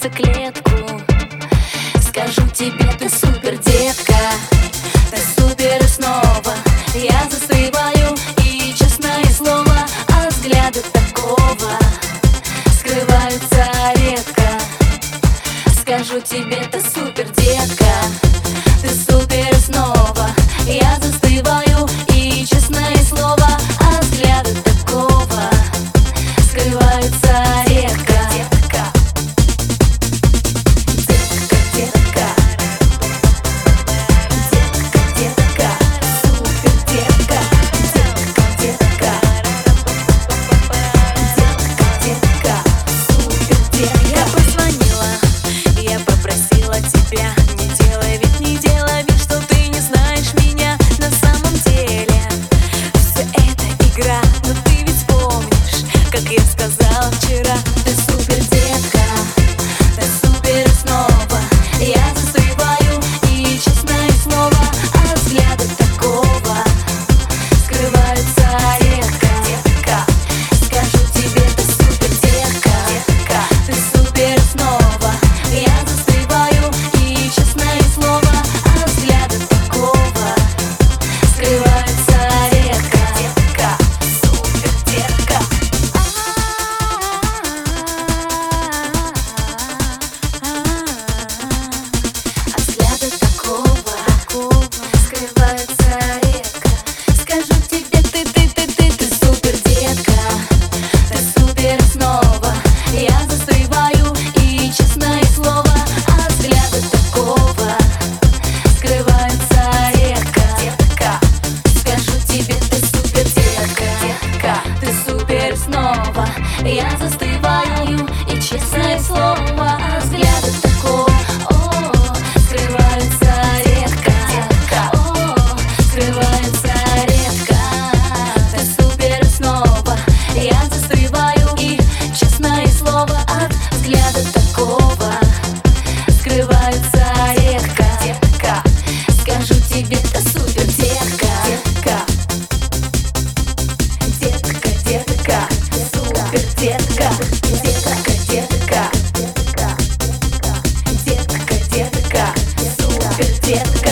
яйцеклетку Скажу тебе, ты супер, детка Ты супер и снова. Я застреваю и, честное слово а От взгляда такого Скрываются редко. Скажу тебе, супер